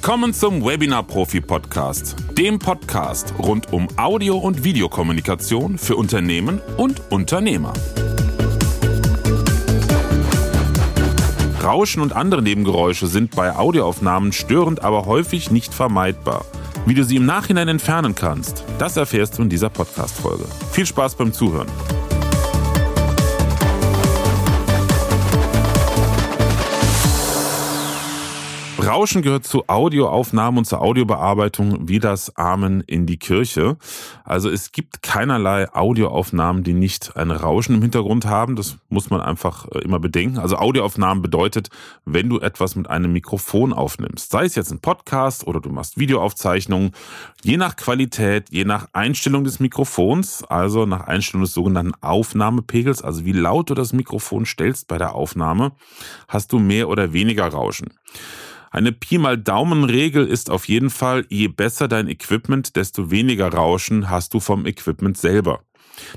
Willkommen zum Webinar Profi Podcast, dem Podcast rund um Audio- und Videokommunikation für Unternehmen und Unternehmer. Rauschen und andere Nebengeräusche sind bei Audioaufnahmen störend, aber häufig nicht vermeidbar. Wie du sie im Nachhinein entfernen kannst, das erfährst du in dieser Podcast-Folge. Viel Spaß beim Zuhören. Rauschen gehört zu Audioaufnahmen und zur Audiobearbeitung wie das Amen in die Kirche. Also es gibt keinerlei Audioaufnahmen, die nicht ein Rauschen im Hintergrund haben. Das muss man einfach äh, immer bedenken. Also Audioaufnahmen bedeutet, wenn du etwas mit einem Mikrofon aufnimmst, sei es jetzt ein Podcast oder du machst Videoaufzeichnungen, je nach Qualität, je nach Einstellung des Mikrofons, also nach Einstellung des sogenannten Aufnahmepegels, also wie laut du das Mikrofon stellst bei der Aufnahme, hast du mehr oder weniger Rauschen. Eine Pi mal Daumen-Regel ist auf jeden Fall, je besser dein Equipment, desto weniger Rauschen hast du vom Equipment selber.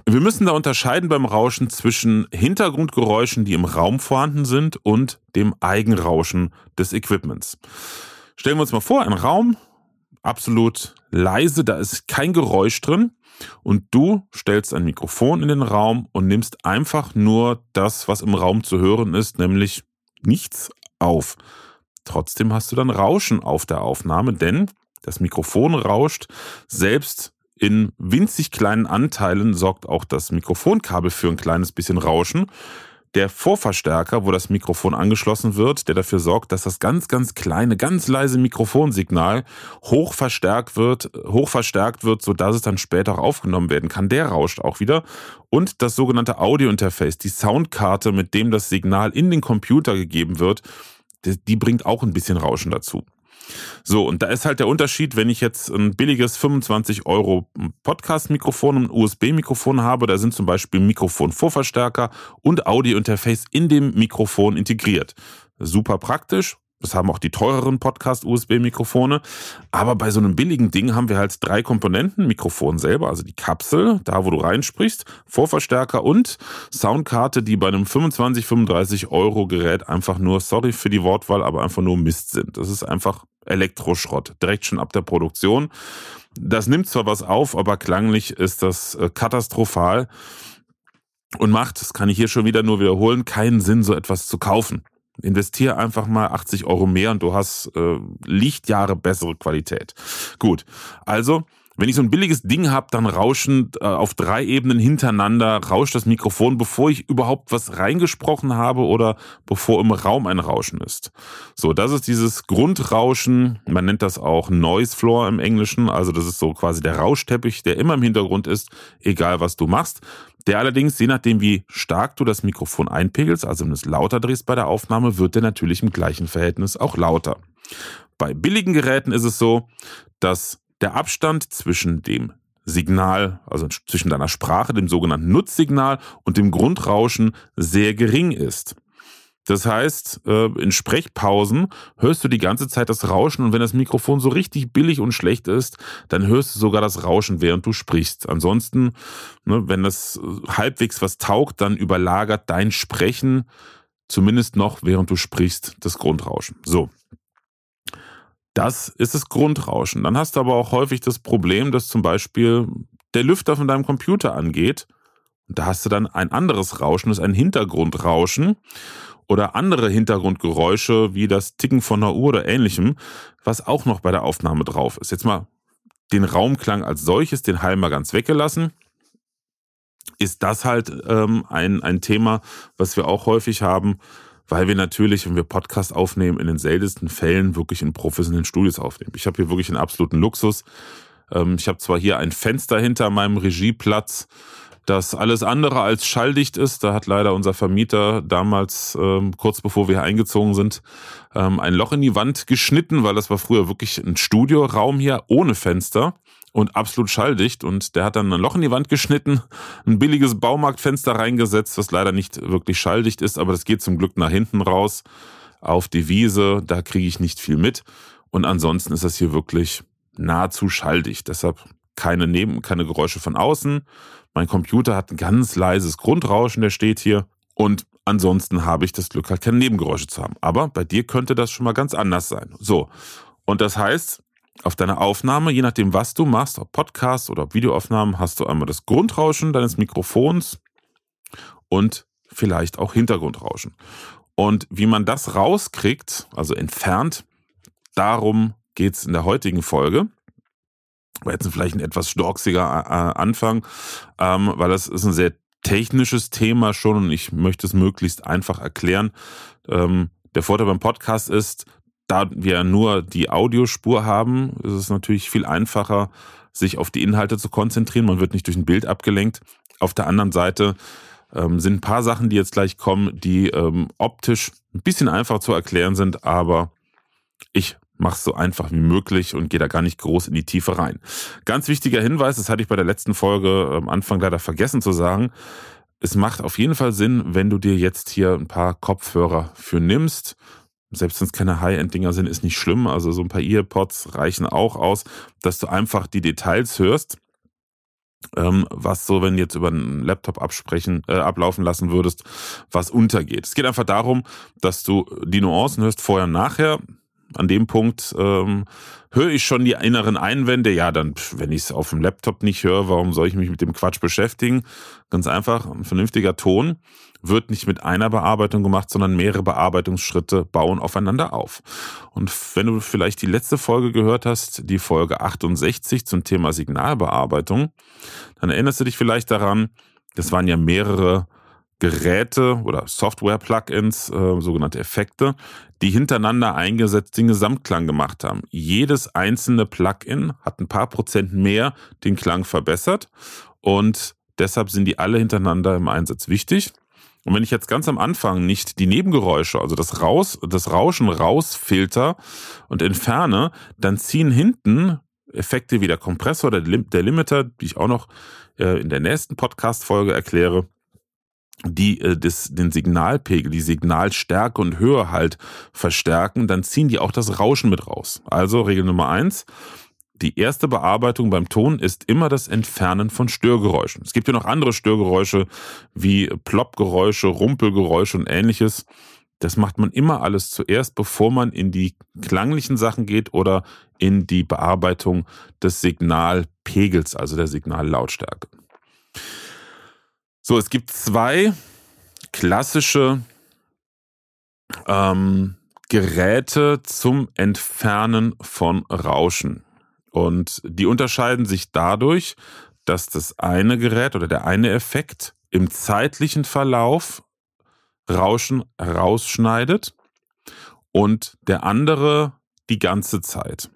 Wir müssen da unterscheiden beim Rauschen zwischen Hintergrundgeräuschen, die im Raum vorhanden sind, und dem Eigenrauschen des Equipments. Stellen wir uns mal vor, ein Raum, absolut leise, da ist kein Geräusch drin. Und du stellst ein Mikrofon in den Raum und nimmst einfach nur das, was im Raum zu hören ist, nämlich nichts auf. Trotzdem hast du dann Rauschen auf der Aufnahme, denn das Mikrofon rauscht. Selbst in winzig kleinen Anteilen sorgt auch das Mikrofonkabel für ein kleines bisschen Rauschen. Der Vorverstärker, wo das Mikrofon angeschlossen wird, der dafür sorgt, dass das ganz, ganz kleine, ganz leise Mikrofonsignal hoch verstärkt wird, hoch verstärkt wird, sodass es dann später auch aufgenommen werden kann. Der rauscht auch wieder. Und das sogenannte Audio-Interface, die Soundkarte, mit dem das Signal in den Computer gegeben wird, die bringt auch ein bisschen Rauschen dazu. So, und da ist halt der Unterschied, wenn ich jetzt ein billiges 25 Euro Podcast-Mikrofon und USB-Mikrofon habe, da sind zum Beispiel Mikrofon-Vorverstärker und Audio-Interface in dem Mikrofon integriert. Super praktisch, das haben auch die teureren Podcast-USB-Mikrofone. Aber bei so einem billigen Ding haben wir halt drei Komponenten. Mikrofon selber, also die Kapsel, da wo du reinsprichst, Vorverstärker und Soundkarte, die bei einem 25, 35 Euro Gerät einfach nur, sorry für die Wortwahl, aber einfach nur Mist sind. Das ist einfach Elektroschrott, direkt schon ab der Produktion. Das nimmt zwar was auf, aber klanglich ist das äh, katastrophal und macht, das kann ich hier schon wieder nur wiederholen, keinen Sinn, so etwas zu kaufen. Investier einfach mal 80 Euro mehr und du hast äh, Lichtjahre bessere Qualität. Gut, also wenn ich so ein billiges Ding habe, dann rauschen äh, auf drei Ebenen hintereinander, rauscht das Mikrofon, bevor ich überhaupt was reingesprochen habe oder bevor im Raum ein Rauschen ist. So, das ist dieses Grundrauschen, man nennt das auch Noise Floor im Englischen, also das ist so quasi der Rauschteppich, der immer im Hintergrund ist, egal was du machst. Der allerdings, je nachdem wie stark du das Mikrofon einpegelst, also wenn du es lauter drehst bei der Aufnahme, wird der natürlich im gleichen Verhältnis auch lauter. Bei billigen Geräten ist es so, dass der Abstand zwischen dem Signal, also zwischen deiner Sprache, dem sogenannten Nutzsignal und dem Grundrauschen sehr gering ist. Das heißt, äh, in Sprechpausen hörst du die ganze Zeit das Rauschen und wenn das Mikrofon so richtig billig und schlecht ist, dann hörst du sogar das Rauschen, während du sprichst. Ansonsten, ne, wenn das äh, halbwegs was taugt, dann überlagert dein Sprechen zumindest noch, während du sprichst, das Grundrauschen. So. Das ist das Grundrauschen. Dann hast du aber auch häufig das Problem, dass zum Beispiel der Lüfter von deinem Computer angeht. Da hast du dann ein anderes Rauschen, das ist ein Hintergrundrauschen oder andere Hintergrundgeräusche wie das Ticken von einer Uhr oder ähnlichem, was auch noch bei der Aufnahme drauf ist. Jetzt mal den Raumklang als solches, den Heil mal ganz weggelassen, ist das halt ähm, ein, ein Thema, was wir auch häufig haben, weil wir natürlich, wenn wir Podcast aufnehmen, in den seltensten Fällen wirklich in professionellen Studios aufnehmen. Ich habe hier wirklich einen absoluten Luxus. Ähm, ich habe zwar hier ein Fenster hinter meinem Regieplatz, das alles andere als schalldicht ist. Da hat leider unser Vermieter damals, ähm, kurz bevor wir hier eingezogen sind, ähm, ein Loch in die Wand geschnitten, weil das war früher wirklich ein Studioraum hier ohne Fenster und absolut schalldicht. Und der hat dann ein Loch in die Wand geschnitten, ein billiges Baumarktfenster reingesetzt, was leider nicht wirklich schalldicht ist, aber das geht zum Glück nach hinten raus auf die Wiese. Da kriege ich nicht viel mit. Und ansonsten ist das hier wirklich nahezu schalldicht. Deshalb keine Neben, keine Geräusche von außen. Mein Computer hat ein ganz leises Grundrauschen, der steht hier. Und ansonsten habe ich das Glück, halt keine Nebengeräusche zu haben. Aber bei dir könnte das schon mal ganz anders sein. So. Und das heißt, auf deiner Aufnahme, je nachdem, was du machst, ob Podcast oder ob Videoaufnahmen, hast du einmal das Grundrauschen deines Mikrofons und vielleicht auch Hintergrundrauschen. Und wie man das rauskriegt, also entfernt, darum geht es in der heutigen Folge. War jetzt vielleicht ein etwas storksiger äh, Anfang, ähm, weil das ist ein sehr technisches Thema schon und ich möchte es möglichst einfach erklären. Ähm, der Vorteil beim Podcast ist, da wir nur die Audiospur haben, ist es natürlich viel einfacher, sich auf die Inhalte zu konzentrieren. Man wird nicht durch ein Bild abgelenkt. Auf der anderen Seite ähm, sind ein paar Sachen, die jetzt gleich kommen, die ähm, optisch ein bisschen einfach zu erklären sind, aber ich mache es so einfach wie möglich und gehe da gar nicht groß in die Tiefe rein. Ganz wichtiger Hinweis, das hatte ich bei der letzten Folge am Anfang leider vergessen zu sagen. Es macht auf jeden Fall Sinn, wenn du dir jetzt hier ein paar Kopfhörer für nimmst. Selbst wenn es keine High-End-Dinger sind, ist nicht schlimm. Also so ein paar Earpods reichen auch aus, dass du einfach die Details hörst ähm, was so, wenn du jetzt über einen Laptop absprechen, äh, ablaufen lassen würdest, was untergeht. Es geht einfach darum, dass du die Nuancen hörst vorher und nachher. An dem Punkt ähm, höre ich schon die inneren Einwände. Ja, dann, wenn ich es auf dem Laptop nicht höre, warum soll ich mich mit dem Quatsch beschäftigen? Ganz einfach, ein vernünftiger Ton wird nicht mit einer Bearbeitung gemacht, sondern mehrere Bearbeitungsschritte bauen aufeinander auf. Und wenn du vielleicht die letzte Folge gehört hast, die Folge 68 zum Thema Signalbearbeitung, dann erinnerst du dich vielleicht daran, das waren ja mehrere Geräte oder Software-Plugins, äh, sogenannte Effekte, die hintereinander eingesetzt den Gesamtklang gemacht haben. Jedes einzelne Plugin hat ein paar Prozent mehr den Klang verbessert und deshalb sind die alle hintereinander im Einsatz wichtig. Und wenn ich jetzt ganz am Anfang nicht die Nebengeräusche, also das Raus, das Rauschen rausfilter und entferne, dann ziehen hinten Effekte wie der Kompressor, der, Lim der Limiter, die ich auch noch äh, in der nächsten Podcast-Folge erkläre, die äh, das, den Signalpegel, die Signalstärke und Höhe halt verstärken, dann ziehen die auch das Rauschen mit raus. Also Regel Nummer eins, die erste Bearbeitung beim Ton ist immer das Entfernen von Störgeräuschen. Es gibt ja noch andere Störgeräusche wie Ploppgeräusche, Rumpelgeräusche und ähnliches. Das macht man immer alles zuerst, bevor man in die klanglichen Sachen geht oder in die Bearbeitung des Signalpegels, also der Signallautstärke. So, es gibt zwei klassische ähm, Geräte zum Entfernen von Rauschen. Und die unterscheiden sich dadurch, dass das eine Gerät oder der eine Effekt im zeitlichen Verlauf Rauschen rausschneidet und der andere die ganze Zeit.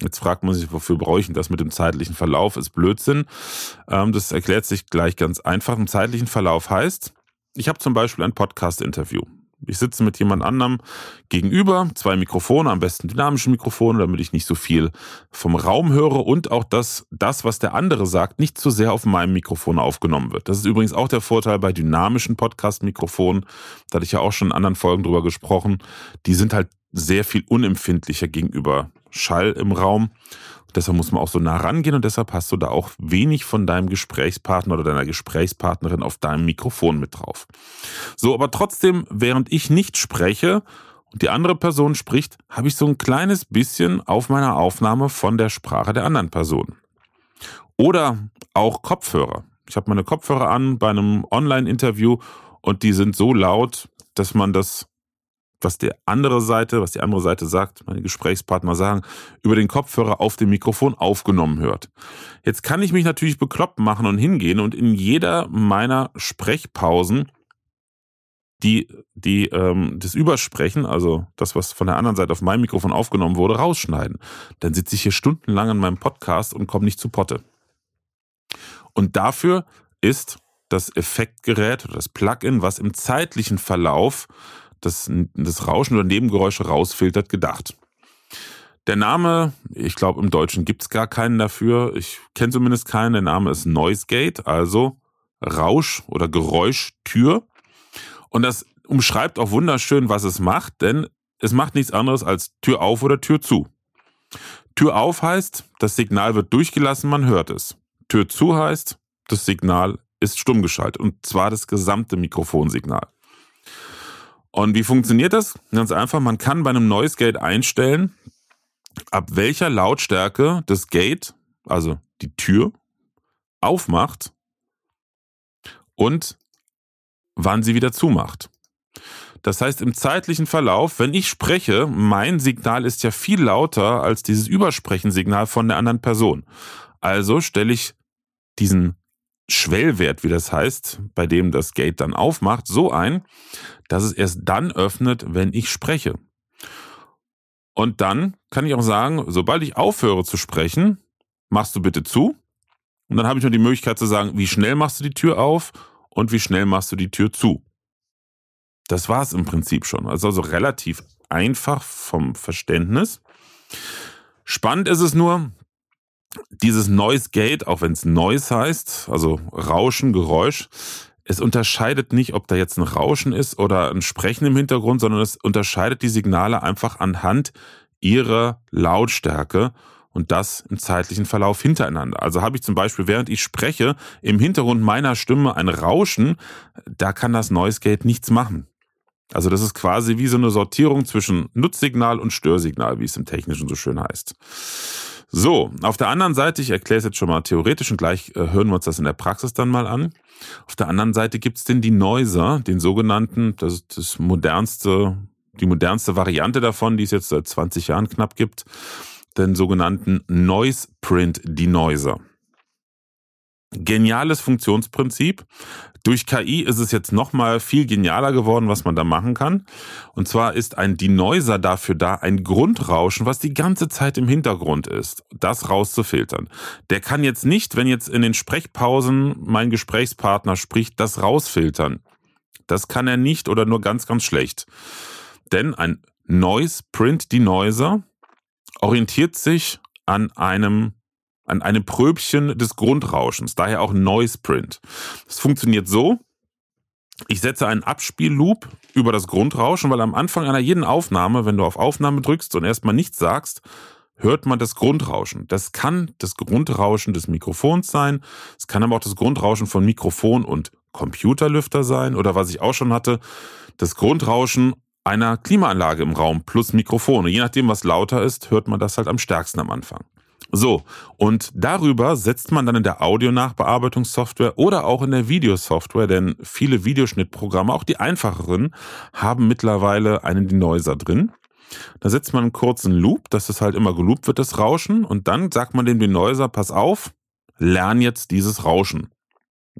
Jetzt fragt man sich, wofür brauche ich denn das mit dem zeitlichen Verlauf? Ist Blödsinn. Ähm, das erklärt sich gleich ganz einfach. Im zeitlichen Verlauf heißt, ich habe zum Beispiel ein Podcast-Interview. Ich sitze mit jemand anderem gegenüber, zwei Mikrofone, am besten dynamische Mikrofone, damit ich nicht so viel vom Raum höre und auch, dass das, was der andere sagt, nicht zu sehr auf meinem Mikrofon aufgenommen wird. Das ist übrigens auch der Vorteil bei dynamischen Podcast-Mikrofonen. Da hatte ich ja auch schon in anderen Folgen drüber gesprochen. Die sind halt sehr viel unempfindlicher gegenüber Schall im Raum. Deshalb muss man auch so nah rangehen und deshalb hast du da auch wenig von deinem Gesprächspartner oder deiner Gesprächspartnerin auf deinem Mikrofon mit drauf. So, aber trotzdem, während ich nicht spreche und die andere Person spricht, habe ich so ein kleines bisschen auf meiner Aufnahme von der Sprache der anderen Person. Oder auch Kopfhörer. Ich habe meine Kopfhörer an bei einem Online-Interview und die sind so laut, dass man das was die andere Seite, was die andere Seite sagt, meine Gesprächspartner sagen, über den Kopfhörer auf dem Mikrofon aufgenommen hört. Jetzt kann ich mich natürlich bekloppt machen und hingehen und in jeder meiner Sprechpausen die, die ähm, das Übersprechen, also das, was von der anderen Seite auf meinem Mikrofon aufgenommen wurde, rausschneiden. Dann sitze ich hier stundenlang an meinem Podcast und komme nicht zu Potte. Und dafür ist das Effektgerät oder das Plugin, was im zeitlichen Verlauf das, das Rauschen oder Nebengeräusche rausfiltert, gedacht. Der Name, ich glaube im Deutschen gibt es gar keinen dafür. Ich kenne zumindest keinen. Der Name ist Noise Gate, also Rausch- oder Geräuschtür. Und das umschreibt auch wunderschön, was es macht, denn es macht nichts anderes als Tür auf oder Tür zu. Tür auf heißt, das Signal wird durchgelassen, man hört es. Tür zu heißt, das Signal ist stumm geschaltet und zwar das gesamte Mikrofonsignal. Und wie funktioniert das? Ganz einfach, man kann bei einem Noise Gate einstellen, ab welcher Lautstärke das Gate, also die Tür, aufmacht und wann sie wieder zumacht. Das heißt, im zeitlichen Verlauf, wenn ich spreche, mein Signal ist ja viel lauter als dieses Übersprechensignal von der anderen Person. Also stelle ich diesen Schwellwert, wie das heißt, bei dem das Gate dann aufmacht, so ein, dass es erst dann öffnet, wenn ich spreche. Und dann kann ich auch sagen, sobald ich aufhöre zu sprechen, machst du bitte zu. Und dann habe ich noch die Möglichkeit zu sagen, wie schnell machst du die Tür auf und wie schnell machst du die Tür zu. Das war es im Prinzip schon. Also, also relativ einfach vom Verständnis. Spannend ist es nur, dieses Noise Gate, auch wenn es Noise heißt, also Rauschen, Geräusch, es unterscheidet nicht, ob da jetzt ein Rauschen ist oder ein Sprechen im Hintergrund, sondern es unterscheidet die Signale einfach anhand ihrer Lautstärke und das im zeitlichen Verlauf hintereinander. Also habe ich zum Beispiel, während ich spreche, im Hintergrund meiner Stimme ein Rauschen, da kann das Noise Gate nichts machen. Also das ist quasi wie so eine Sortierung zwischen Nutzsignal und Störsignal, wie es im Technischen so schön heißt. So, auf der anderen Seite, ich erkläre es jetzt schon mal theoretisch und gleich äh, hören wir uns das in der Praxis dann mal an. Auf der anderen Seite gibt's den Denoiser, den sogenannten, das ist das modernste, die modernste Variante davon, die es jetzt seit 20 Jahren knapp gibt, den sogenannten Noise Print Denoiser. Geniales Funktionsprinzip. Durch KI ist es jetzt nochmal viel genialer geworden, was man da machen kann. Und zwar ist ein Denoiser dafür da, ein Grundrauschen, was die ganze Zeit im Hintergrund ist, das rauszufiltern. Der kann jetzt nicht, wenn jetzt in den Sprechpausen mein Gesprächspartner spricht, das rausfiltern. Das kann er nicht oder nur ganz, ganz schlecht. Denn ein Noise Print Denoiser orientiert sich an einem an einem Pröbchen des Grundrauschens, daher auch Noise Print. Das funktioniert so, ich setze einen Abspielloop über das Grundrauschen, weil am Anfang einer jeden Aufnahme, wenn du auf Aufnahme drückst und erstmal nichts sagst, hört man das Grundrauschen. Das kann das Grundrauschen des Mikrofons sein, es kann aber auch das Grundrauschen von Mikrofon und Computerlüfter sein oder was ich auch schon hatte, das Grundrauschen einer Klimaanlage im Raum plus Mikrofon. Und je nachdem, was lauter ist, hört man das halt am stärksten am Anfang. So, und darüber setzt man dann in der Audionachbearbeitungssoftware oder auch in der Videosoftware, denn viele Videoschnittprogramme, auch die einfacheren, haben mittlerweile einen Denoiser drin. Da setzt man einen kurzen Loop, dass es halt immer geloopt wird, das Rauschen, und dann sagt man dem Denoiser, pass auf, lern jetzt dieses Rauschen.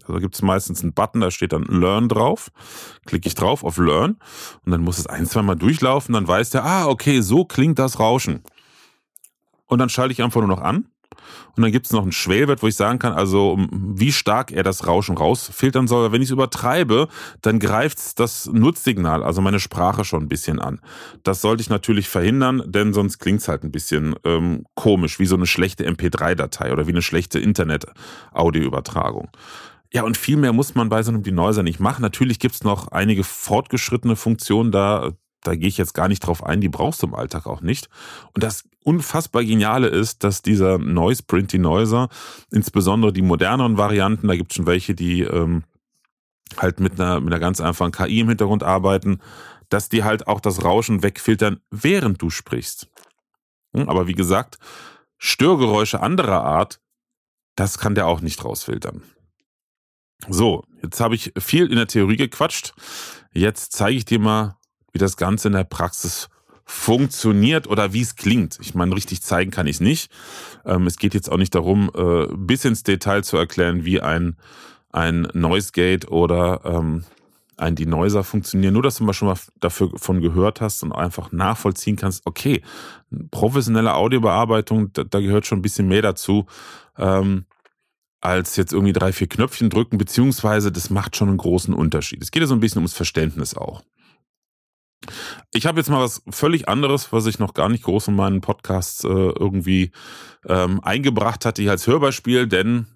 Also gibt es meistens einen Button, da steht dann Learn drauf. Klicke ich drauf auf Learn und dann muss es ein, zwei Mal durchlaufen, dann weiß der, ah, okay, so klingt das Rauschen und dann schalte ich einfach nur noch an. Und dann gibt es noch einen Schwellwert, wo ich sagen kann, also wie stark er das Rauschen rausfiltern soll. Wenn ich es übertreibe, dann greift das Nutzsignal, also meine Sprache schon ein bisschen an. Das sollte ich natürlich verhindern, denn sonst klingt es halt ein bisschen ähm, komisch, wie so eine schlechte MP3-Datei oder wie eine schlechte Internet-Audioübertragung. Ja, und viel mehr muss man bei so einem Denoiser nicht machen. Natürlich gibt es noch einige fortgeschrittene Funktionen da, da gehe ich jetzt gar nicht drauf ein, die brauchst du im Alltag auch nicht. Und das unfassbar Geniale ist, dass dieser Noise Print Denoiser, insbesondere die moderneren Varianten, da gibt es schon welche, die ähm, halt mit einer, mit einer ganz einfachen KI im Hintergrund arbeiten, dass die halt auch das Rauschen wegfiltern, während du sprichst. Hm, aber wie gesagt, Störgeräusche anderer Art, das kann der auch nicht rausfiltern. So, jetzt habe ich viel in der Theorie gequatscht. Jetzt zeige ich dir mal, wie das Ganze in der Praxis funktioniert oder wie es klingt. Ich meine, richtig zeigen kann ich es nicht. Ähm, es geht jetzt auch nicht darum, äh, bis ins Detail zu erklären, wie ein, ein Noise Gate oder ähm, ein Denoiser funktionieren. Nur, dass du mal schon mal davon gehört hast und einfach nachvollziehen kannst, okay, professionelle Audiobearbeitung, da, da gehört schon ein bisschen mehr dazu. Ähm, als jetzt irgendwie drei, vier Knöpfchen drücken, beziehungsweise das macht schon einen großen Unterschied. Es geht ja so ein bisschen ums Verständnis auch. Ich habe jetzt mal was völlig anderes, was ich noch gar nicht groß in meinen Podcasts äh, irgendwie ähm, eingebracht hatte, hier als Hörbeispiel, denn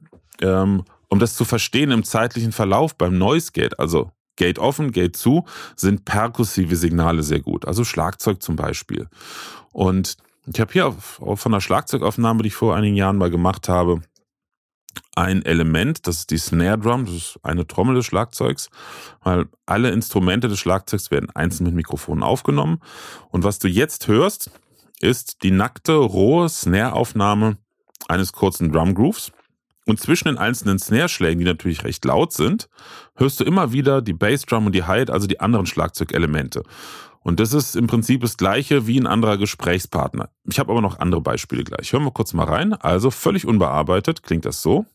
ähm, um das zu verstehen im zeitlichen Verlauf beim Noise Gate, also Gate offen, Gate zu, sind perkussive Signale sehr gut, also Schlagzeug zum Beispiel. Und ich habe hier von einer Schlagzeugaufnahme, die ich vor einigen Jahren mal gemacht habe, ein Element, das ist die Snare Drum, das ist eine Trommel des Schlagzeugs, weil alle Instrumente des Schlagzeugs werden einzeln mit Mikrofonen aufgenommen. Und was du jetzt hörst, ist die nackte, rohe Snare-Aufnahme eines kurzen Drum Grooves. Und zwischen den einzelnen Snare-Schlägen, die natürlich recht laut sind, hörst du immer wieder die Bassdrum und die Hi-Hat, also die anderen Schlagzeugelemente. Und das ist im Prinzip das gleiche wie ein anderer Gesprächspartner. Ich habe aber noch andere Beispiele gleich. Hören wir kurz mal rein. Also völlig unbearbeitet klingt das so.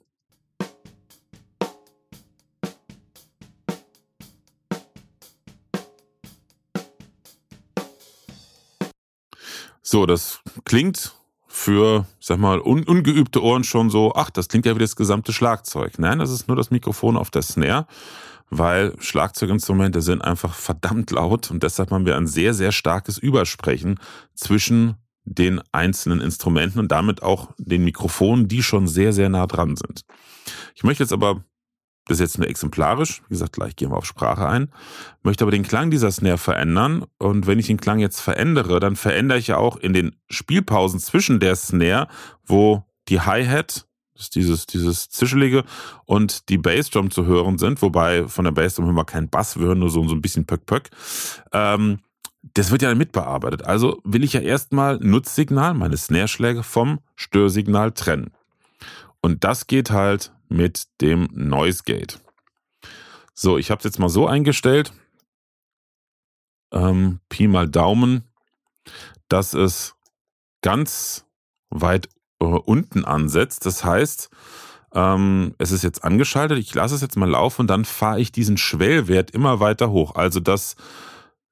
So, das klingt für, sag mal, un ungeübte Ohren schon so, ach, das klingt ja wie das gesamte Schlagzeug. Nein, das ist nur das Mikrofon auf der Snare, weil Schlagzeuginstrumente sind einfach verdammt laut und deshalb haben wir ein sehr, sehr starkes Übersprechen zwischen den einzelnen Instrumenten und damit auch den Mikrofonen, die schon sehr, sehr nah dran sind. Ich möchte jetzt aber das ist jetzt nur exemplarisch. Wie gesagt, gleich gehen wir auf Sprache ein. Möchte aber den Klang dieser Snare verändern. Und wenn ich den Klang jetzt verändere, dann verändere ich ja auch in den Spielpausen zwischen der Snare, wo die Hi-Hat, das ist dieses, dieses Zischelige, und die Bassdrum zu hören sind, wobei von der Bassdrum hören wir keinen Bass, wir hören nur so, so ein bisschen Pöck-Pöck. Ähm, das wird ja mitbearbeitet. Also will ich ja erstmal Nutzsignal, meine Snare-Schläge vom Störsignal trennen. Und das geht halt mit dem Noise Gate. So, ich habe es jetzt mal so eingestellt. Ähm, Pi mal Daumen, dass es ganz weit äh, unten ansetzt. Das heißt, ähm, es ist jetzt angeschaltet. Ich lasse es jetzt mal laufen und dann fahre ich diesen Schwellwert immer weiter hoch. Also, dass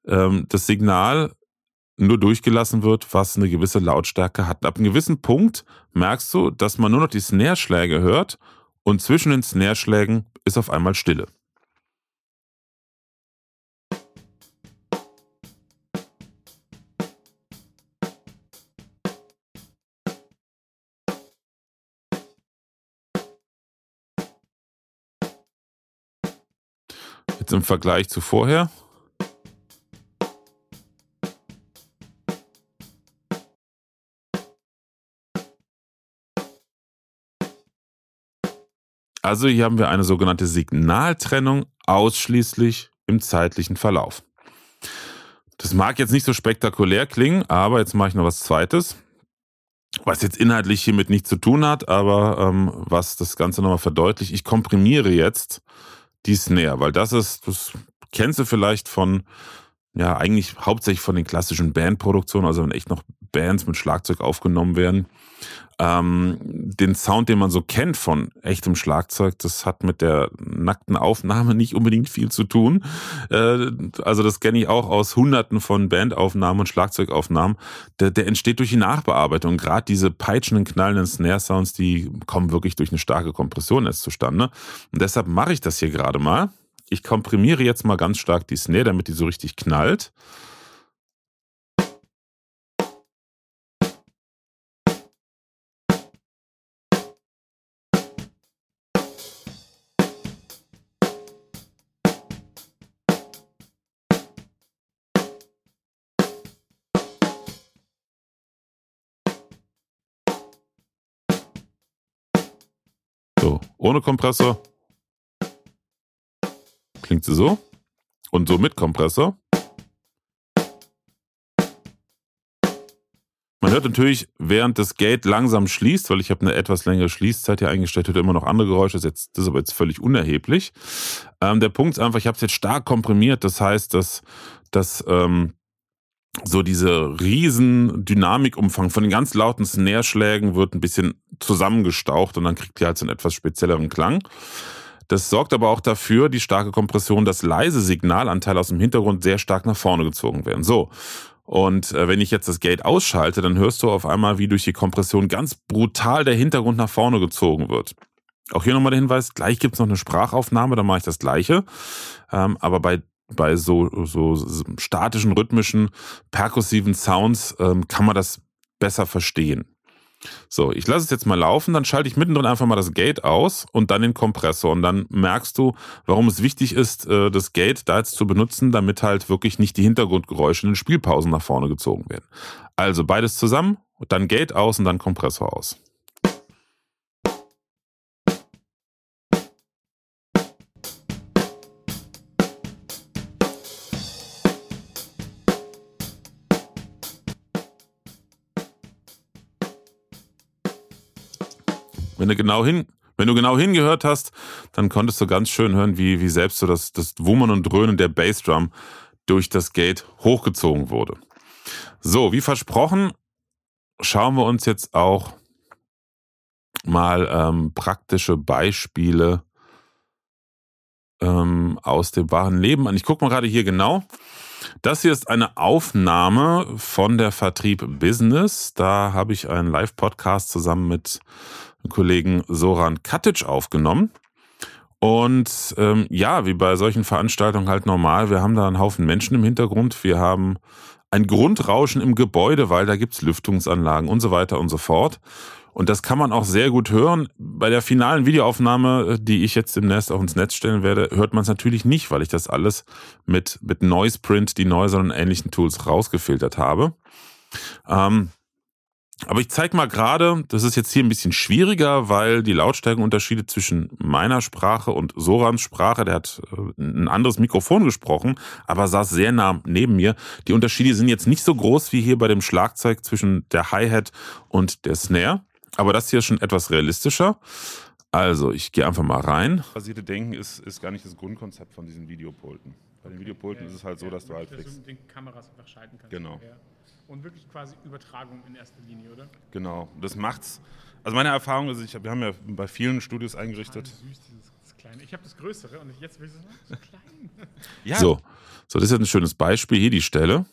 ähm, das Signal nur durchgelassen wird, was eine gewisse Lautstärke hat. Ab einem gewissen Punkt merkst du, dass man nur noch die Snare-Schläge hört und zwischen den Snare-Schlägen ist auf einmal Stille. Im Vergleich zu vorher. Also hier haben wir eine sogenannte Signaltrennung ausschließlich im zeitlichen Verlauf. Das mag jetzt nicht so spektakulär klingen, aber jetzt mache ich noch was Zweites, was jetzt inhaltlich hiermit nichts zu tun hat, aber ähm, was das Ganze nochmal verdeutlicht. Ich komprimiere jetzt die Snare, weil das ist, das kennst du vielleicht von, ja, eigentlich hauptsächlich von den klassischen Bandproduktionen, also wenn echt noch Bands mit Schlagzeug aufgenommen werden ähm, den Sound, den man so kennt von echtem Schlagzeug, das hat mit der nackten Aufnahme nicht unbedingt viel zu tun. Äh, also das kenne ich auch aus Hunderten von Bandaufnahmen und Schlagzeugaufnahmen. Der, der entsteht durch die Nachbearbeitung. Gerade diese peitschenden, knallenden Snare-Sounds, die kommen wirklich durch eine starke Kompression erst zustande. Und deshalb mache ich das hier gerade mal. Ich komprimiere jetzt mal ganz stark die Snare, damit die so richtig knallt. Ohne Kompressor klingt sie so. Und so mit Kompressor. Man hört natürlich, während das Gate langsam schließt, weil ich habe eine etwas längere Schließzeit hier eingestellt, hört immer noch andere Geräusche, das ist, jetzt, das ist aber jetzt völlig unerheblich. Ähm, der Punkt ist einfach, ich habe es jetzt stark komprimiert, das heißt, dass, dass ähm, so diese riesen Dynamikumfang von den ganz lauten Snare-Schlägen wird ein bisschen zusammengestaucht und dann kriegt ihr halt so einen etwas spezielleren Klang. Das sorgt aber auch dafür, die starke Kompression, dass leise Signalanteile aus dem Hintergrund sehr stark nach vorne gezogen werden. So. Und äh, wenn ich jetzt das Gate ausschalte, dann hörst du auf einmal, wie durch die Kompression ganz brutal der Hintergrund nach vorne gezogen wird. Auch hier nochmal der Hinweis, gleich gibt's noch eine Sprachaufnahme, da mache ich das gleiche. Ähm, aber bei bei so, so statischen, rhythmischen, perkussiven Sounds ähm, kann man das besser verstehen. So, ich lasse es jetzt mal laufen, dann schalte ich mittendrin einfach mal das Gate aus und dann den Kompressor. Und dann merkst du, warum es wichtig ist, äh, das Gate da jetzt zu benutzen, damit halt wirklich nicht die Hintergrundgeräusche in den Spielpausen nach vorne gezogen werden. Also beides zusammen, dann Gate aus und dann Kompressor aus. Wenn du genau hin, wenn du genau hingehört hast, dann konntest du ganz schön hören, wie, wie selbst so das, das Wummern und Dröhnen der Bassdrum durch das Gate hochgezogen wurde. So, wie versprochen, schauen wir uns jetzt auch mal ähm, praktische Beispiele ähm, aus dem wahren Leben an. Ich gucke mal gerade hier genau. Das hier ist eine Aufnahme von der Vertrieb Business. Da habe ich einen Live-Podcast zusammen mit Kollegen Soran Katic aufgenommen. Und ähm, ja, wie bei solchen Veranstaltungen halt normal, wir haben da einen Haufen Menschen im Hintergrund. Wir haben ein Grundrauschen im Gebäude, weil da gibt's Lüftungsanlagen und so weiter und so fort. Und das kann man auch sehr gut hören. Bei der finalen Videoaufnahme, die ich jetzt demnächst auch ins Netz stellen werde, hört man es natürlich nicht, weil ich das alles mit, mit Noise Print, die Noiser und ähnlichen Tools rausgefiltert habe. Ähm, aber ich zeige mal gerade, das ist jetzt hier ein bisschen schwieriger, weil die Lautstärkenunterschiede zwischen meiner Sprache und Sorans Sprache, der hat äh, ein anderes Mikrofon gesprochen, aber saß sehr nah neben mir. Die Unterschiede sind jetzt nicht so groß wie hier bei dem Schlagzeug zwischen der Hi-Hat und der Snare. Aber das hier ist schon etwas realistischer. Also, ich gehe einfach mal rein. Basierte Denken ist, ist gar nicht das Grundkonzept von diesen Videopulten. Bei den Videopulten ja, ist es halt so, dass du halt fix. Kameras einfach schalten kannst. Genau. Und wirklich quasi Übertragung in erster Linie, oder? Genau. Das macht's. Also meine Erfahrung ist, ich, wir haben ja bei vielen Studios eingerichtet. Süß, dieses, das kleine. Ich habe das größere und jetzt will ich es so klein. ja. So. so, das ist jetzt ein schönes Beispiel. Hier die Stelle.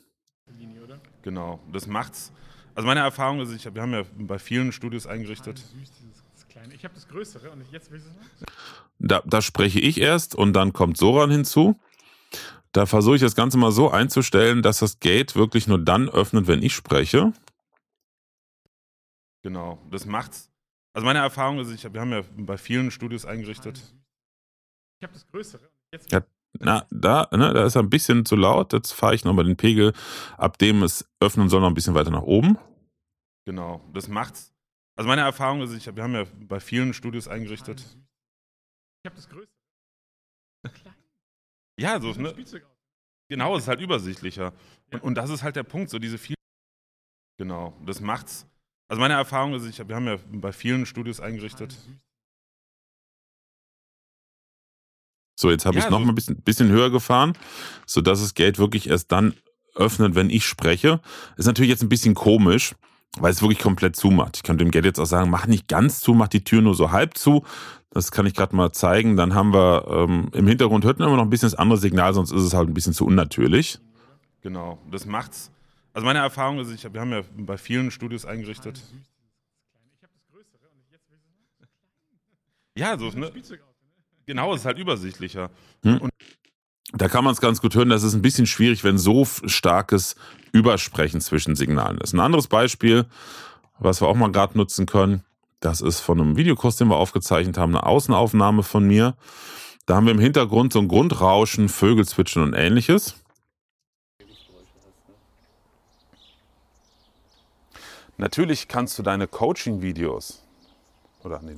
Linie, oder? Genau. Das macht's also meine Erfahrung ist, ich, wir haben ja bei vielen Studios eingerichtet. Süß, dieses kleine. Ich habe das größere und jetzt will ich es da, da spreche ich erst und dann kommt Soran hinzu. Da versuche ich das Ganze mal so einzustellen, dass das Gate wirklich nur dann öffnet, wenn ich spreche. Genau, das macht's. Also meine Erfahrung ist, ich, wir haben ja bei vielen Studios eingerichtet. Ich habe das größere. Jetzt ja, na, da, ne, da ist er ein bisschen zu laut. Jetzt fahre ich nochmal den Pegel, ab dem es öffnen soll, noch ein bisschen weiter nach oben. Genau, das macht's. Also meine Erfahrung ist, ich, wir haben ja bei vielen Studios eingerichtet. Ich habe das größte. Klein. Ja, so, ne? Genau, es ist halt übersichtlicher. Und, und das ist halt der Punkt, so diese viel. Genau, das macht's. Also meine Erfahrung ist, ich, wir haben ja bei vielen Studios eingerichtet. So, jetzt habe ja, ich es noch so ein bisschen, bisschen höher gefahren, sodass das Gate wirklich erst dann öffnet, wenn ich spreche. Ist natürlich jetzt ein bisschen komisch, weil es wirklich komplett zumacht. Ich könnte dem Gate jetzt auch sagen, mach nicht ganz zu, mach die Tür nur so halb zu. Das kann ich gerade mal zeigen. Dann haben wir ähm, im Hintergrund hört man immer noch ein bisschen das andere Signal, sonst ist es halt ein bisschen zu unnatürlich. Genau, das macht's. Also meine Erfahrung ist, ich, wir haben ja bei vielen Studios eingerichtet. Ich habe das größere und jetzt will ich Ja, so, ne? Genau, es ist halt übersichtlicher. Hm. Und da kann man es ganz gut hören, das ist ein bisschen schwierig, wenn so starkes Übersprechen zwischen Signalen ist. Ein anderes Beispiel, was wir auch mal gerade nutzen können, das ist von einem Videokurs, den wir aufgezeichnet haben, eine Außenaufnahme von mir. Da haben wir im Hintergrund so ein Grundrauschen, Vögel zwitschern und ähnliches. Natürlich kannst du deine Coaching-Videos oder nee,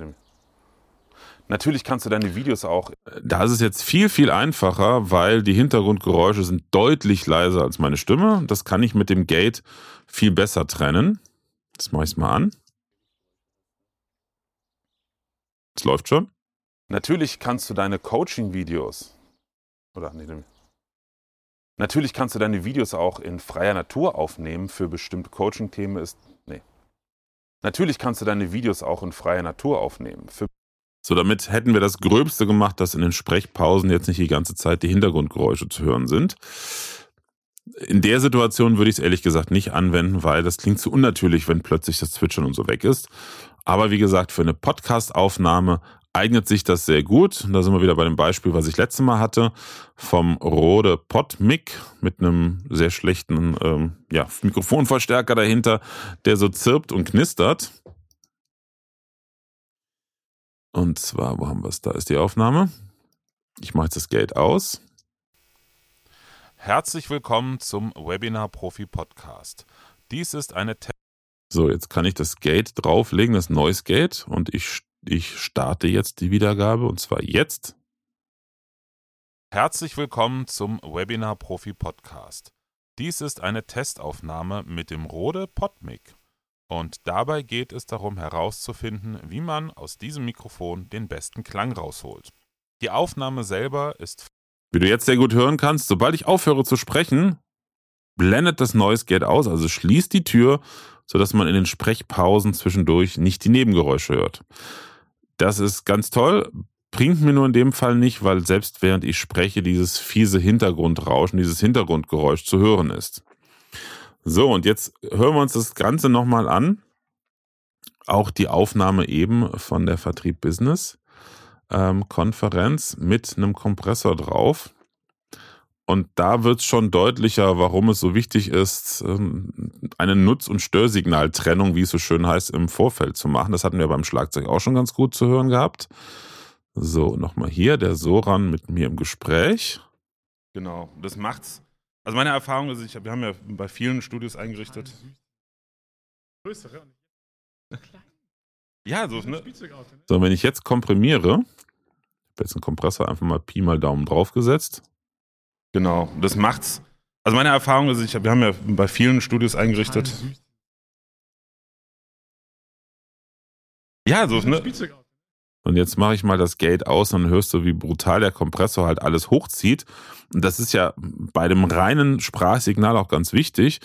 Natürlich kannst du deine Videos auch. Da ist es jetzt viel, viel einfacher, weil die Hintergrundgeräusche sind deutlich leiser als meine Stimme. Das kann ich mit dem Gate viel besser trennen. Das mache ich mal an. Es läuft schon. Natürlich kannst du deine Coaching-Videos oder nee, Natürlich kannst du deine Videos auch in freier Natur aufnehmen für bestimmte Coaching-Themen ist. Nee. Natürlich kannst du deine Videos auch in freier Natur aufnehmen. Für so, damit hätten wir das Gröbste gemacht, dass in den Sprechpausen jetzt nicht die ganze Zeit die Hintergrundgeräusche zu hören sind. In der Situation würde ich es ehrlich gesagt nicht anwenden, weil das klingt zu unnatürlich, wenn plötzlich das Zwitschern und so weg ist. Aber wie gesagt, für eine Podcast-Aufnahme eignet sich das sehr gut. Da sind wir wieder bei dem Beispiel, was ich letztes Mal hatte, vom Rode PodMic mit einem sehr schlechten ähm, ja, Mikrofonverstärker dahinter, der so zirpt und knistert. Und zwar, wo haben wir es? Da ist die Aufnahme. Ich mache jetzt das Gate aus. Herzlich willkommen zum Webinar Profi Podcast. Dies ist eine Te So, jetzt kann ich das Gate drauflegen, das Noise Gate, und ich, ich starte jetzt die Wiedergabe und zwar jetzt. Herzlich willkommen zum Webinar Profi Podcast. Dies ist eine Testaufnahme mit dem Rode PodMic. Und dabei geht es darum herauszufinden, wie man aus diesem Mikrofon den besten Klang rausholt. Die Aufnahme selber ist, wie du jetzt sehr gut hören kannst, sobald ich aufhöre zu sprechen, blendet das Noise Gate aus, also schließt die Tür, sodass man in den Sprechpausen zwischendurch nicht die Nebengeräusche hört. Das ist ganz toll, bringt mir nur in dem Fall nicht, weil selbst während ich spreche, dieses fiese Hintergrundrauschen, dieses Hintergrundgeräusch zu hören ist. So, und jetzt hören wir uns das Ganze nochmal an. Auch die Aufnahme eben von der Vertrieb Business ähm, Konferenz mit einem Kompressor drauf. Und da wird es schon deutlicher, warum es so wichtig ist, ähm, eine Nutz- und Störsignaltrennung, wie es so schön heißt, im Vorfeld zu machen. Das hatten wir beim Schlagzeug auch schon ganz gut zu hören gehabt. So, nochmal hier, der Soran mit mir im Gespräch. Genau, das macht's. Also meine Erfahrung ist, ich, wir haben ja bei vielen Studios eingerichtet. Größere. Ja, so, ne? So, wenn ich jetzt komprimiere, ich habe jetzt einen Kompressor einfach mal Pi mal Daumen draufgesetzt. Genau, das macht's. Also meine Erfahrung ist, ich, wir haben ja bei vielen Studios eingerichtet. Ja, so, ne? Und jetzt mache ich mal das Gate aus und hörst du, wie brutal der Kompressor halt alles hochzieht. Und das ist ja bei dem reinen Sprachsignal auch ganz wichtig,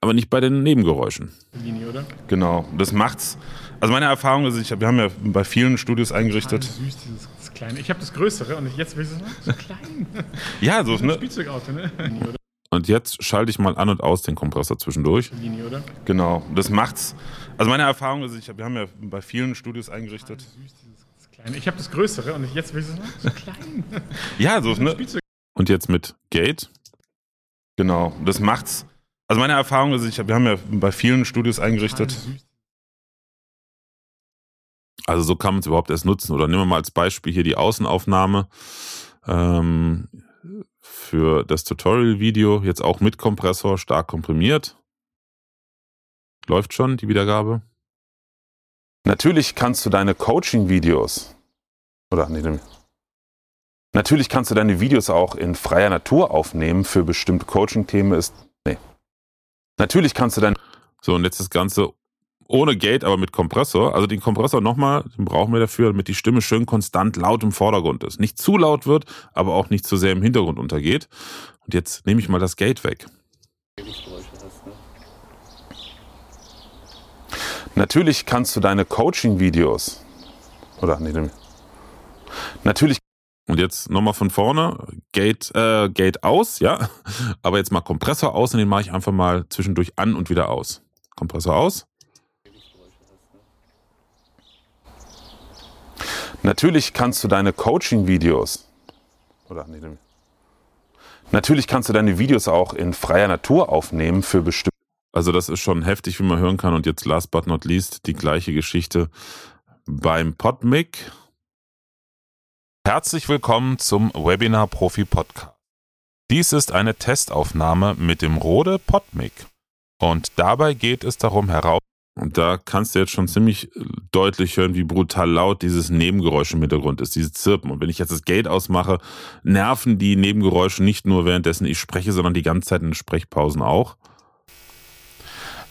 aber nicht bei den Nebengeräuschen. Linie, oder? Genau, das macht's. Also meine Erfahrung ist, ich, wir haben ja bei vielen Studios eingerichtet. Süß, dieses das kleine. Ich habe das größere und jetzt will ich es so klein. ja, so, ne? Spielzeugauto, ne? Und jetzt schalte ich mal an und aus den Kompressor zwischendurch. Linie, oder? Genau, das macht's. Also meine Erfahrung ist, ich, wir haben ja bei vielen Studios eingerichtet. Süß. Ich habe das größere und jetzt will ich so klein. ja, so, ne? Und jetzt mit Gate. Genau, das macht's. Also meine Erfahrung ist, ich, wir haben ja bei vielen Studios eingerichtet. Also so kann man es überhaupt erst nutzen. Oder nehmen wir mal als Beispiel hier die Außenaufnahme ähm, für das Tutorial-Video. Jetzt auch mit Kompressor, stark komprimiert. Läuft schon die Wiedergabe. Natürlich kannst du deine Coaching-Videos oder nee, nee. Natürlich kannst du deine Videos auch in freier Natur aufnehmen für bestimmte Coaching-Themen. Ist nee. Natürlich kannst du dein so und jetzt das Ganze ohne Gate, aber mit Kompressor. Also den Kompressor nochmal, den brauchen wir dafür, damit die Stimme schön konstant laut im Vordergrund ist. Nicht zu laut wird, aber auch nicht zu sehr im Hintergrund untergeht. Und jetzt nehme ich mal das Gate weg. Natürlich kannst du deine Coaching-Videos oder nee. Natürlich und jetzt nochmal von vorne, Gate, äh, Gate aus, ja. Aber jetzt mal Kompressor aus und den mache ich einfach mal zwischendurch an und wieder aus. Kompressor aus. Natürlich kannst du deine Coaching-Videos oder nee. Natürlich kannst du deine Videos auch in freier Natur aufnehmen für bestimmte. Also das ist schon heftig, wie man hören kann. Und jetzt last but not least die gleiche Geschichte beim Podmic. Herzlich willkommen zum Webinar Profi Podcast. Dies ist eine Testaufnahme mit dem Rode Podmic. Und dabei geht es darum heraus. Und da kannst du jetzt schon ziemlich deutlich hören, wie brutal laut dieses Nebengeräusch im Hintergrund ist, dieses Zirpen. Und wenn ich jetzt das Gate ausmache, nerven die Nebengeräusche nicht nur währenddessen ich spreche, sondern die ganze Zeit in den Sprechpausen auch.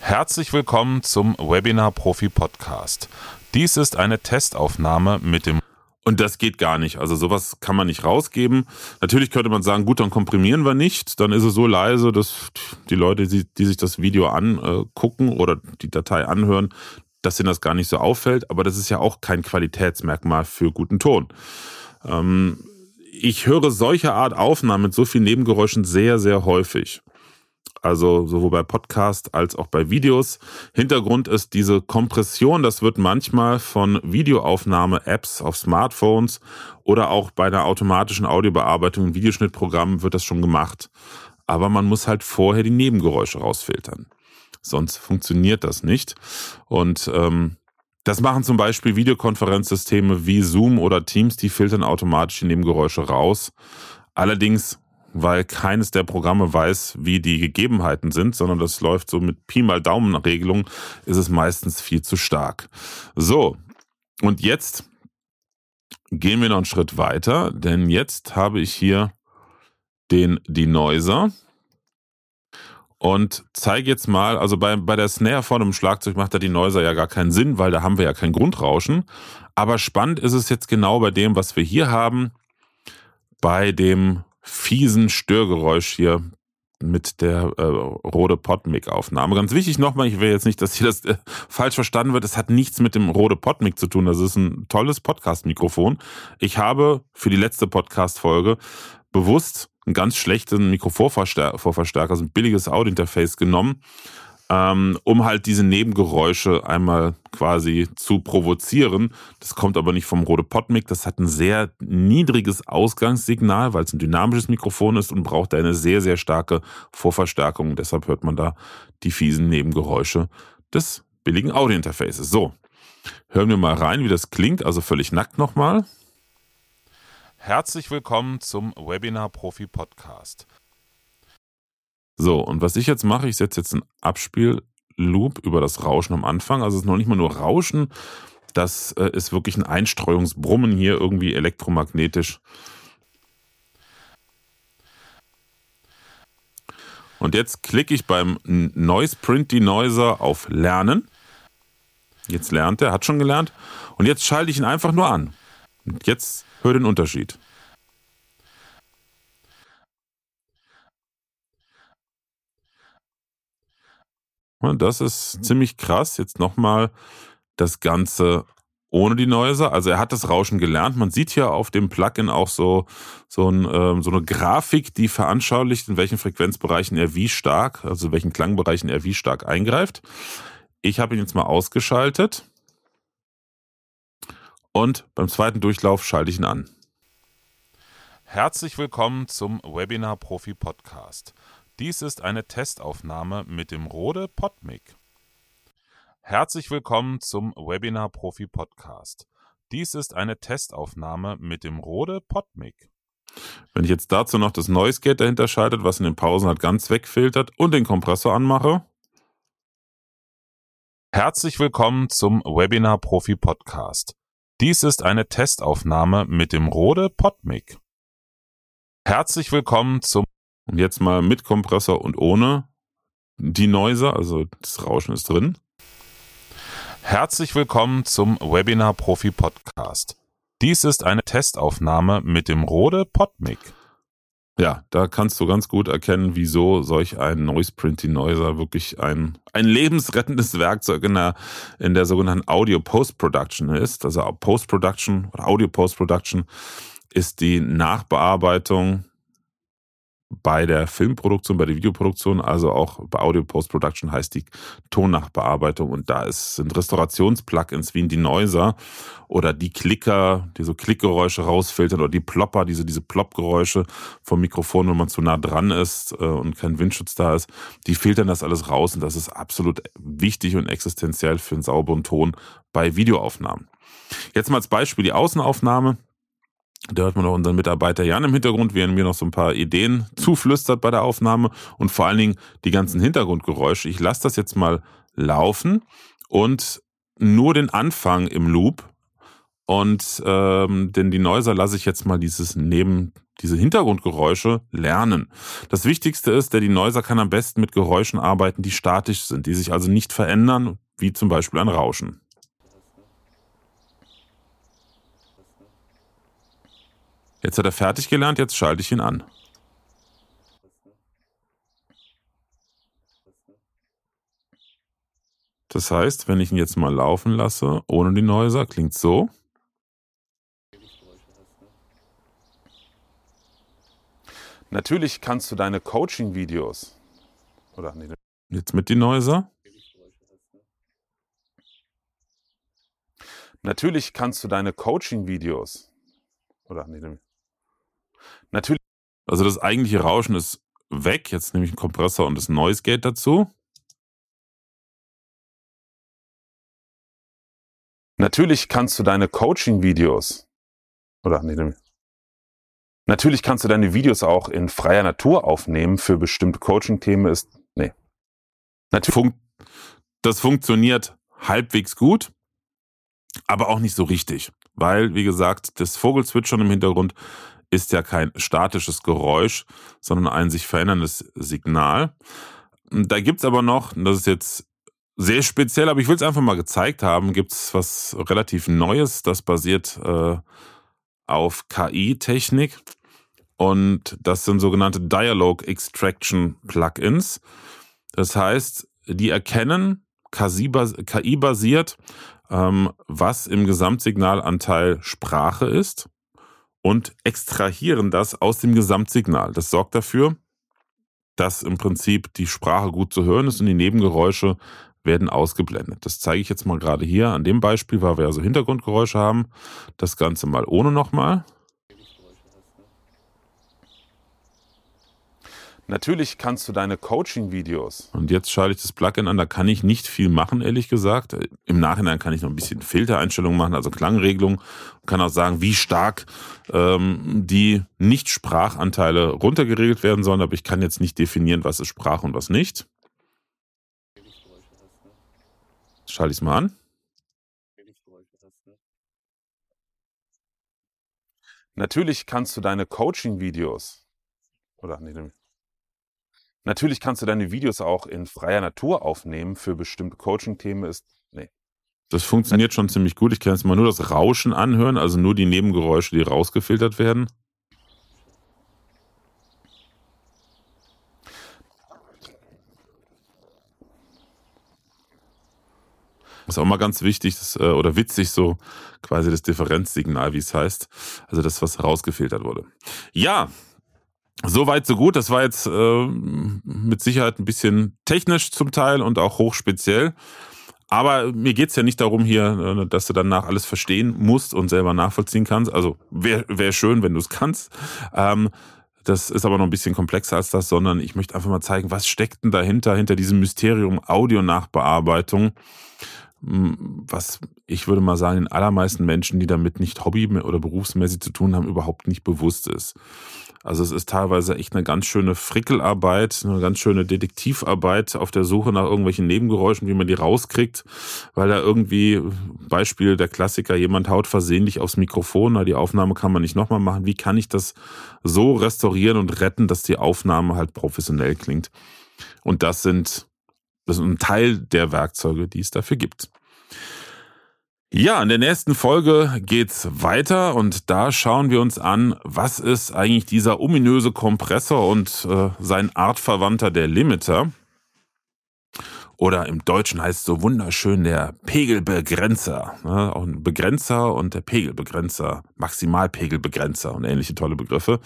Herzlich willkommen zum Webinar Profi Podcast. Dies ist eine Testaufnahme mit dem und das geht gar nicht. Also sowas kann man nicht rausgeben. Natürlich könnte man sagen, gut, dann komprimieren wir nicht. Dann ist es so leise, dass die Leute, die, die sich das Video angucken oder die Datei anhören, dass ihnen das gar nicht so auffällt. Aber das ist ja auch kein Qualitätsmerkmal für guten Ton. Ähm, ich höre solche Art Aufnahmen mit so vielen Nebengeräuschen sehr, sehr häufig also sowohl bei Podcast als auch bei Videos. Hintergrund ist diese Kompression, das wird manchmal von Videoaufnahme-Apps auf Smartphones oder auch bei der automatischen Audiobearbeitung in Videoschnittprogrammen wird das schon gemacht. Aber man muss halt vorher die Nebengeräusche rausfiltern. Sonst funktioniert das nicht. Und ähm, das machen zum Beispiel Videokonferenzsysteme wie Zoom oder Teams, die filtern automatisch die Nebengeräusche raus. Allerdings weil keines der Programme weiß, wie die Gegebenheiten sind, sondern das läuft so mit Pi mal Daumen-Regelung, ist es meistens viel zu stark. So, und jetzt gehen wir noch einen Schritt weiter, denn jetzt habe ich hier den Denoiser. und zeige jetzt mal, also bei, bei der Snare vor dem Schlagzeug macht da die Noiser ja gar keinen Sinn, weil da haben wir ja kein Grundrauschen. Aber spannend ist es jetzt genau bei dem, was wir hier haben, bei dem fiesen Störgeräusch hier mit der äh, Rode Podmic Aufnahme. Ganz wichtig nochmal, ich will jetzt nicht, dass hier das äh, falsch verstanden wird. Es hat nichts mit dem Rode Podmic zu tun. Das ist ein tolles Podcast-Mikrofon. Ich habe für die letzte Podcast-Folge bewusst einen ganz schlechten Mikrofonvorverstärker, also ein billiges Audio-Interface genommen ähm, um halt diese Nebengeräusche einmal quasi zu provozieren. Das kommt aber nicht vom Rode Podmic. Das hat ein sehr niedriges Ausgangssignal, weil es ein dynamisches Mikrofon ist und braucht eine sehr, sehr starke Vorverstärkung. Deshalb hört man da die fiesen Nebengeräusche des billigen Audiointerfaces. So, hören wir mal rein, wie das klingt. Also völlig nackt nochmal. Herzlich willkommen zum Webinar Profi Podcast. So, und was ich jetzt mache, ich setze jetzt einen Abspielloop über das Rauschen am Anfang. Also es ist noch nicht mal nur Rauschen, das äh, ist wirklich ein Einstreuungsbrummen hier irgendwie elektromagnetisch. Und jetzt klicke ich beim Noise Print Denoiser auf Lernen. Jetzt lernt er, hat schon gelernt. Und jetzt schalte ich ihn einfach nur an. Und jetzt hör den Unterschied. Das ist ziemlich krass. Jetzt nochmal das Ganze ohne die Neuser. Also er hat das Rauschen gelernt. Man sieht hier auf dem Plugin auch so, so, ein, ähm, so eine Grafik, die veranschaulicht, in welchen Frequenzbereichen er wie stark, also in welchen Klangbereichen er wie stark eingreift. Ich habe ihn jetzt mal ausgeschaltet. Und beim zweiten Durchlauf schalte ich ihn an. Herzlich willkommen zum Webinar Profi Podcast. Dies ist eine Testaufnahme mit dem Rode Podmic. Herzlich willkommen zum Webinar Profi Podcast. Dies ist eine Testaufnahme mit dem Rode Podmic. Wenn ich jetzt dazu noch das Noise Gate dahinter schaltet, was in den Pausen halt ganz wegfiltert und den Kompressor anmache. Herzlich willkommen zum Webinar Profi Podcast. Dies ist eine Testaufnahme mit dem Rode Podmic. Herzlich willkommen zum und jetzt mal mit Kompressor und ohne die Noiser, also das Rauschen ist drin. Herzlich willkommen zum Webinar Profi Podcast. Dies ist eine Testaufnahme mit dem Rode Podmic. Ja, da kannst du ganz gut erkennen, wieso solch ein Noise Printing Noiser wirklich ein, ein lebensrettendes Werkzeug in der, in der sogenannten Audio Post Production ist. Also Post Production oder Audio Post Production ist die Nachbearbeitung bei der Filmproduktion, bei der Videoproduktion, also auch bei Audio Post-Production heißt die Tonnachbearbeitung und da ist, sind Restaurationsplugins wie die Noiser oder die Klicker, die so Klickgeräusche rausfiltern oder die Plopper, diese, diese Plop-Geräusche vom Mikrofon, wenn man zu nah dran ist äh, und kein Windschutz da ist, die filtern das alles raus und das ist absolut wichtig und existenziell für einen sauberen Ton bei Videoaufnahmen. Jetzt mal als Beispiel die Außenaufnahme. Da hört man auch unseren Mitarbeiter Jan im Hintergrund, er mir noch so ein paar Ideen zuflüstert bei der Aufnahme und vor allen Dingen die ganzen Hintergrundgeräusche. Ich lasse das jetzt mal laufen und nur den Anfang im Loop und ähm, denn die Neuser lasse ich jetzt mal dieses neben diese Hintergrundgeräusche lernen. Das Wichtigste ist, der die Neuser kann am besten mit Geräuschen arbeiten, die statisch sind, die sich also nicht verändern, wie zum Beispiel ein Rauschen. Jetzt hat er fertig gelernt, jetzt schalte ich ihn an. Das heißt, wenn ich ihn jetzt mal laufen lasse, ohne die Neuser, klingt so. Natürlich kannst du deine Coaching-Videos oder nee, jetzt mit die Neuser. Natürlich kannst du deine Coaching-Videos oder nee, Natürlich, also das eigentliche Rauschen ist weg. Jetzt nehme ich einen Kompressor und das Noise Gate dazu. Natürlich kannst du deine Coaching-Videos oder nee, natürlich kannst du deine Videos auch in freier Natur aufnehmen für bestimmte Coaching-Themen. Ist nee, natürlich das funktioniert halbwegs gut, aber auch nicht so richtig, weil wie gesagt das Vogelzwitschern im Hintergrund ist ja kein statisches Geräusch, sondern ein sich veränderndes Signal. Da gibt's aber noch, das ist jetzt sehr speziell, aber ich will es einfach mal gezeigt haben, gibt's was relativ Neues, das basiert äh, auf KI-Technik. Und das sind sogenannte Dialogue Extraction Plugins. Das heißt, die erkennen KI-basiert, ähm, was im Gesamtsignalanteil Sprache ist und extrahieren das aus dem Gesamtsignal. Das sorgt dafür, dass im Prinzip die Sprache gut zu hören ist und die Nebengeräusche werden ausgeblendet. Das zeige ich jetzt mal gerade hier an dem Beispiel, weil wir also Hintergrundgeräusche haben. Das Ganze mal ohne nochmal. Natürlich kannst du deine Coaching-Videos. Und jetzt schalte ich das Plugin an, da kann ich nicht viel machen, ehrlich gesagt. Im Nachhinein kann ich noch ein bisschen Filtereinstellungen machen, also Klangregelung. Kann auch sagen, wie stark ähm, die Nicht-Sprachanteile runtergeregelt werden sollen, aber ich kann jetzt nicht definieren, was ist Sprache und was nicht. Schalte ich es mal an. Natürlich kannst du deine Coaching-Videos oder nee, Natürlich kannst du deine Videos auch in freier Natur aufnehmen für bestimmte Coaching-Themen. Ist nee. Das funktioniert schon ziemlich gut. Ich kann jetzt mal nur das Rauschen anhören, also nur die Nebengeräusche, die rausgefiltert werden. ist auch mal ganz wichtig das, äh, oder witzig so quasi das Differenzsignal, wie es heißt. Also das, was rausgefiltert wurde. Ja, Soweit, so gut. Das war jetzt äh, mit Sicherheit ein bisschen technisch zum Teil und auch hochspeziell. Aber mir geht's ja nicht darum hier, äh, dass du danach alles verstehen musst und selber nachvollziehen kannst. Also wäre wär schön, wenn du es kannst. Ähm, das ist aber noch ein bisschen komplexer als das, sondern ich möchte einfach mal zeigen, was steckt denn dahinter, hinter diesem Mysterium Audionachbearbeitung, hm, was ich würde mal sagen, den allermeisten Menschen, die damit nicht hobby- oder berufsmäßig zu tun haben, überhaupt nicht bewusst ist. Also es ist teilweise echt eine ganz schöne Frickelarbeit, eine ganz schöne Detektivarbeit auf der Suche nach irgendwelchen Nebengeräuschen, wie man die rauskriegt, weil da irgendwie, Beispiel der Klassiker, jemand haut versehentlich aufs Mikrofon, die Aufnahme kann man nicht nochmal machen. Wie kann ich das so restaurieren und retten, dass die Aufnahme halt professionell klingt? Und das sind, das ist ein Teil der Werkzeuge, die es dafür gibt. Ja, in der nächsten Folge geht's weiter und da schauen wir uns an, was ist eigentlich dieser ominöse Kompressor und äh, sein Artverwandter der Limiter. Oder im Deutschen heißt es so wunderschön der Pegelbegrenzer. Ne? Auch ein Begrenzer und der Pegelbegrenzer, Maximalpegelbegrenzer und ähnliche tolle Begriffe.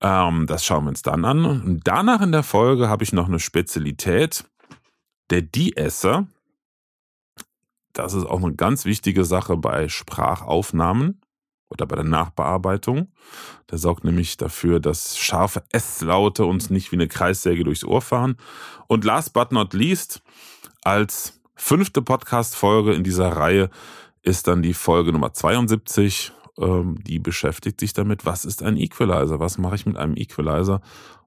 Ähm, das schauen wir uns dann an. Und danach in der Folge habe ich noch eine Spezialität. Der De-Esser, das ist auch eine ganz wichtige Sache bei Sprachaufnahmen oder bei der Nachbearbeitung. Der sorgt nämlich dafür, dass scharfe S-Laute uns nicht wie eine Kreissäge durchs Ohr fahren. Und last but not least, als fünfte Podcast-Folge in dieser Reihe ist dann die Folge Nummer 72. Ähm, die beschäftigt sich damit, was ist ein Equalizer? Was mache ich mit einem Equalizer?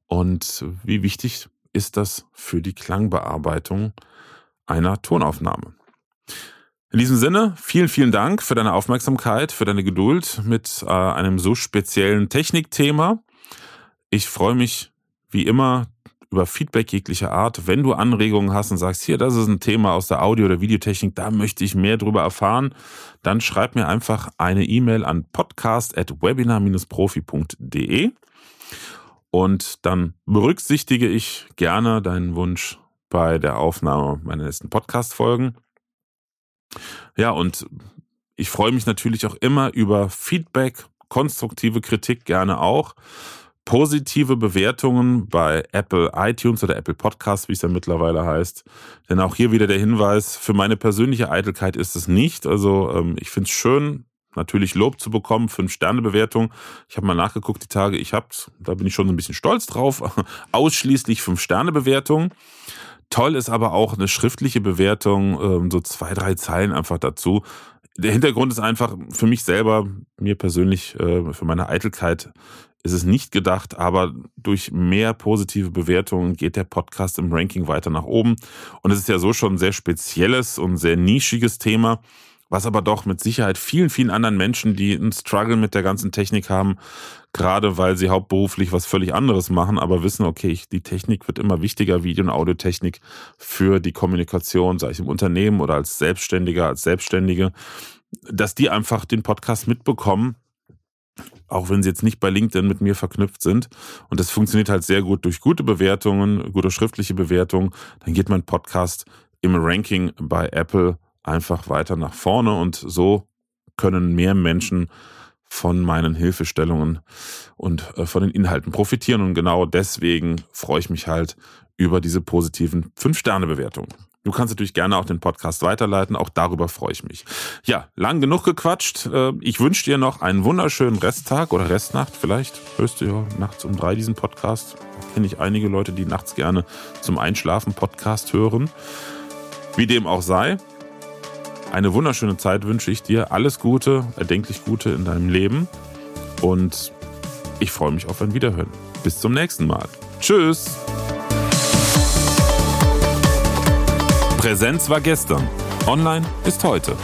Und wie wichtig ist das für die Klangbearbeitung einer Tonaufnahme? In diesem Sinne, vielen, vielen Dank für deine Aufmerksamkeit, für deine Geduld mit äh, einem so speziellen Technikthema. Ich freue mich wie immer über Feedback jeglicher Art. Wenn du Anregungen hast und sagst, hier, das ist ein Thema aus der Audio- oder Videotechnik, da möchte ich mehr drüber erfahren, dann schreib mir einfach eine E-Mail an podcast.webinar-profi.de und dann berücksichtige ich gerne deinen Wunsch bei der Aufnahme meiner nächsten Podcast-Folgen. Ja, und ich freue mich natürlich auch immer über Feedback, konstruktive Kritik gerne auch. Positive Bewertungen bei Apple iTunes oder Apple Podcasts, wie es ja mittlerweile heißt. Denn auch hier wieder der Hinweis, für meine persönliche Eitelkeit ist es nicht. Also ähm, ich finde es schön, natürlich Lob zu bekommen, fünf Sterne Bewertung. Ich habe mal nachgeguckt die Tage, ich habe, da bin ich schon ein bisschen stolz drauf, ausschließlich fünf Sterne Bewertung. Toll ist aber auch eine schriftliche Bewertung, ähm, so zwei, drei Zeilen einfach dazu. Der Hintergrund ist einfach für mich selber, mir persönlich, äh, für meine Eitelkeit ist es nicht gedacht, aber durch mehr positive Bewertungen geht der Podcast im Ranking weiter nach oben. Und es ist ja so schon ein sehr spezielles und sehr nischiges Thema. Was aber doch mit Sicherheit vielen, vielen anderen Menschen, die einen Struggle mit der ganzen Technik haben, gerade weil sie hauptberuflich was völlig anderes machen, aber wissen, okay, die Technik wird immer wichtiger, Video- und Audiotechnik für die Kommunikation, sei es im Unternehmen oder als Selbstständiger, als Selbstständige, dass die einfach den Podcast mitbekommen, auch wenn sie jetzt nicht bei LinkedIn mit mir verknüpft sind. Und das funktioniert halt sehr gut durch gute Bewertungen, gute schriftliche Bewertungen. Dann geht mein Podcast im Ranking bei Apple einfach weiter nach vorne und so können mehr Menschen von meinen Hilfestellungen und äh, von den Inhalten profitieren. Und genau deswegen freue ich mich halt über diese positiven 5-Sterne-Bewertungen. Du kannst natürlich gerne auch den Podcast weiterleiten, auch darüber freue ich mich. Ja, lang genug gequatscht. Äh, ich wünsche dir noch einen wunderschönen Resttag oder Restnacht. Vielleicht hörst du ja nachts um drei diesen Podcast. Kenne ich einige Leute, die nachts gerne zum Einschlafen Podcast hören. Wie dem auch sei, eine wunderschöne Zeit wünsche ich dir. Alles Gute, erdenklich Gute in deinem Leben. Und ich freue mich auf ein Wiederhören. Bis zum nächsten Mal. Tschüss. Präsenz war gestern. Online ist heute.